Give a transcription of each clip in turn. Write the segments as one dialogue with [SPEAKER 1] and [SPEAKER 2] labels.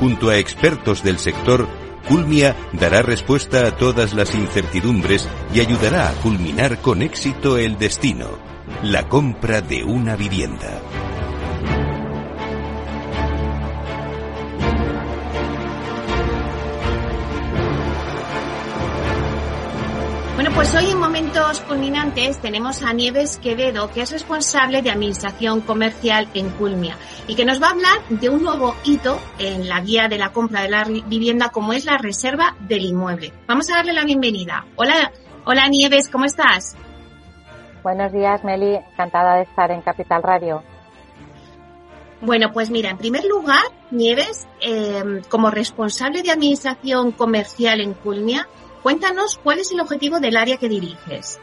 [SPEAKER 1] Junto a expertos del sector, Culmia dará respuesta a todas las incertidumbres y ayudará a culminar con éxito el destino, la compra de una vivienda.
[SPEAKER 2] Pues hoy en Momentos Culminantes tenemos a Nieves Quevedo, que es responsable de Administración Comercial en Culmia y que nos va a hablar de un nuevo hito en la guía de la compra de la vivienda como es la reserva del inmueble. Vamos a darle la bienvenida. Hola, hola Nieves, ¿cómo estás?
[SPEAKER 3] Buenos días, Meli. Encantada de estar en Capital Radio.
[SPEAKER 2] Bueno, pues mira, en primer lugar, Nieves, eh, como responsable de Administración Comercial en Culmia, Cuéntanos cuál es el objetivo del área que diriges.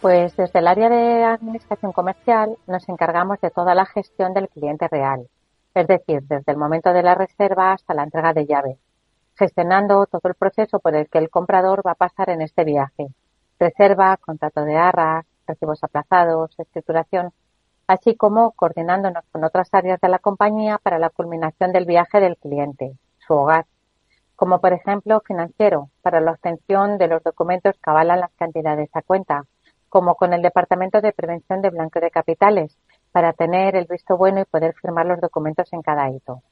[SPEAKER 3] Pues desde el área de administración comercial nos encargamos de toda la gestión del cliente real, es decir, desde el momento de la reserva hasta la entrega de llave, gestionando todo el proceso por el que el comprador va a pasar en este viaje. Reserva, contrato de arras, recibos aplazados, escrituración, así como coordinándonos con otras áreas de la compañía para la culminación del viaje del cliente, su hogar como por ejemplo financiero, para la obtención de los documentos que avalan las cantidades a cuenta, como con el Departamento de Prevención de Blanqueo de Capitales, para tener el visto bueno y poder firmar los documentos en cada hito.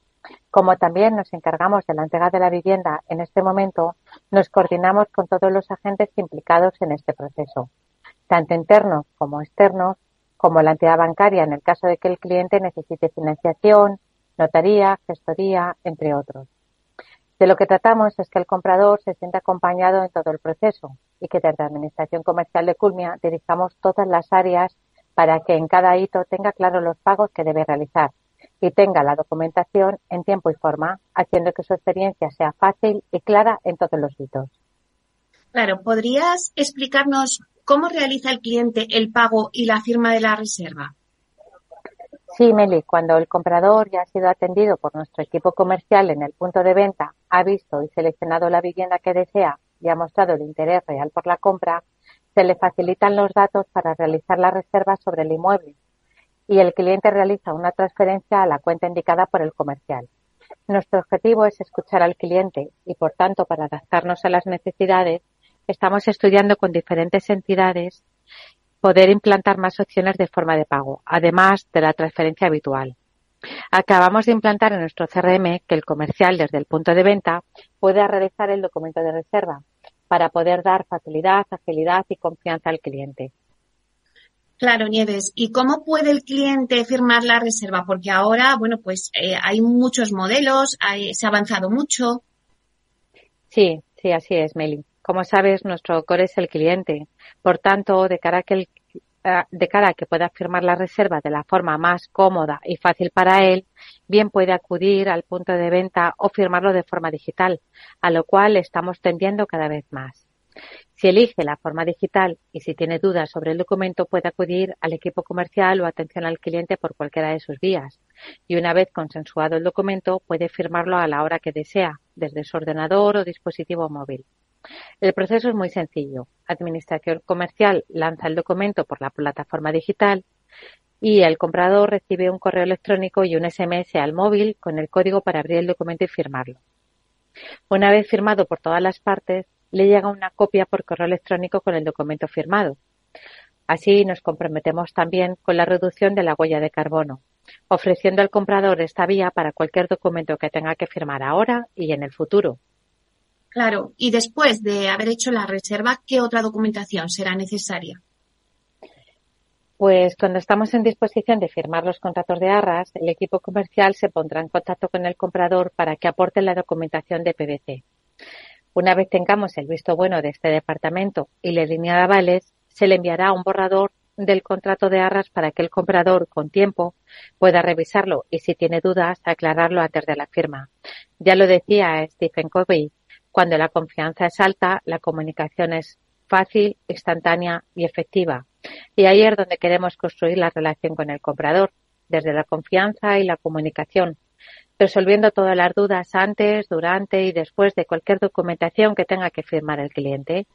[SPEAKER 3] Como también nos encargamos de la entrega de la vivienda en este momento, nos coordinamos con todos los agentes implicados en este proceso, tanto internos como externos, como la entidad bancaria en el caso de que el cliente necesite financiación, notaría, gestoría, entre otros. De lo que tratamos es que el comprador se sienta acompañado en todo el proceso y que desde la Administración Comercial de Culmia dirijamos todas las áreas para que en cada hito tenga claro los pagos que debe realizar y tenga la documentación en tiempo y forma, haciendo que su experiencia sea fácil y clara en todos los hitos.
[SPEAKER 2] Claro, ¿podrías explicarnos cómo realiza el cliente el pago y la firma de la reserva?
[SPEAKER 3] Sí, Meli, cuando el comprador ya ha sido atendido por nuestro equipo comercial en el punto de venta, ha visto y seleccionado la vivienda que desea y ha mostrado el interés real por la compra, se le facilitan los datos para realizar la reserva sobre el inmueble y el cliente realiza una transferencia a la cuenta indicada por el comercial. Nuestro objetivo es escuchar al cliente y, por tanto, para adaptarnos a las necesidades, estamos estudiando con diferentes entidades poder implantar más opciones de forma de pago, además de la transferencia habitual. Acabamos de implantar en nuestro CRM que el comercial desde el punto de venta pueda realizar el documento de reserva para poder dar facilidad, agilidad y confianza al cliente.
[SPEAKER 2] Claro, Nieves. ¿Y cómo puede el cliente firmar la reserva? Porque ahora, bueno, pues eh, hay muchos modelos, se ha avanzado mucho.
[SPEAKER 3] Sí, sí, así es, Meli. Como sabes, nuestro core es el cliente. Por tanto, de cara a que de cara a que pueda firmar la reserva de la forma más cómoda y fácil para él, bien puede acudir al punto de venta o firmarlo de forma digital, a lo cual estamos tendiendo cada vez más. Si elige la forma digital y si tiene dudas sobre el documento, puede acudir al equipo comercial o atención al cliente por cualquiera de sus vías. Y una vez consensuado el documento, puede firmarlo a la hora que desea, desde su ordenador o dispositivo móvil. El proceso es muy sencillo. Administración comercial lanza el documento por la plataforma digital y el comprador recibe un correo electrónico y un SMS al móvil con el código para abrir el documento y firmarlo. Una vez firmado por todas las partes, le llega una copia por correo electrónico con el documento firmado. Así nos comprometemos también con la reducción de la huella de carbono, ofreciendo al comprador esta vía para cualquier documento que tenga que firmar ahora y en el futuro.
[SPEAKER 2] Claro, y después de haber hecho la reserva, ¿qué otra documentación será necesaria?
[SPEAKER 3] Pues cuando estamos en disposición de firmar los contratos de arras, el equipo comercial se pondrá en contacto con el comprador para que aporte la documentación de PVC. Una vez tengamos el visto bueno de este departamento y la línea de avales, se le enviará un borrador del contrato de arras para que el comprador, con tiempo, pueda revisarlo y si tiene dudas, aclararlo antes de la firma. Ya lo decía Stephen Covey, cuando la confianza es alta, la comunicación es fácil, instantánea y efectiva. Y ahí es donde queremos construir la relación con el comprador, desde la confianza y la comunicación, resolviendo todas las dudas antes, durante y después de cualquier documentación que tenga que firmar el cliente.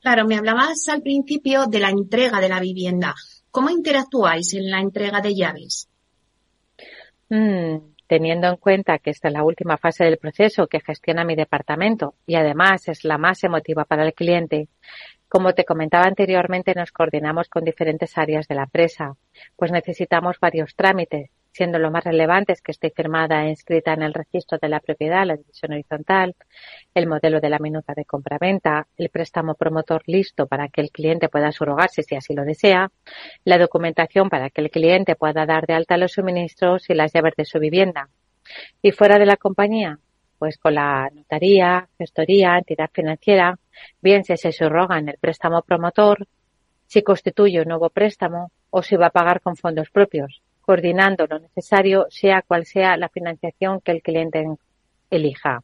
[SPEAKER 2] Claro, me hablabas al principio de la entrega de la vivienda. ¿Cómo interactúáis en la entrega de llaves?
[SPEAKER 3] Mm, teniendo en cuenta que esta es la última fase del proceso que gestiona mi departamento y además es la más emotiva para el cliente, como te comentaba anteriormente, nos coordinamos con diferentes áreas de la empresa, pues necesitamos varios trámites, siendo lo más relevantes que esté firmada e inscrita en el registro de la propiedad, la división horizontal, el modelo de la minuta de compraventa, el préstamo promotor listo para que el cliente pueda subrogarse si así lo desea, la documentación para que el cliente pueda dar de alta los suministros y las llaves de su vivienda. Y fuera de la compañía, pues con la notaría, gestoría, entidad financiera, bien si se subroga en el préstamo promotor, si constituye un nuevo préstamo o si va a pagar con fondos propios coordinando lo necesario, sea cual sea la financiación que el cliente elija.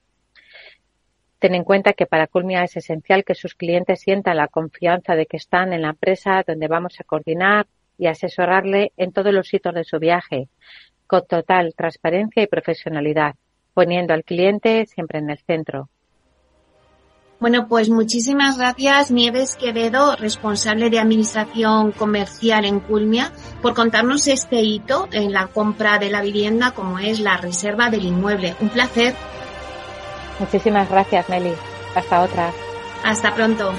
[SPEAKER 3] Ten en cuenta que para Culmia es esencial que sus clientes sientan la confianza de que están en la empresa donde vamos a coordinar y asesorarle en todos los hitos de su viaje, con total transparencia y profesionalidad, poniendo al cliente siempre en el centro.
[SPEAKER 2] Bueno, pues muchísimas gracias Nieves Quevedo, responsable de Administración Comercial en Culmia, por contarnos este hito en la compra de la vivienda como es la reserva del inmueble. Un placer.
[SPEAKER 3] Muchísimas gracias, Meli. Hasta otra.
[SPEAKER 2] Hasta pronto.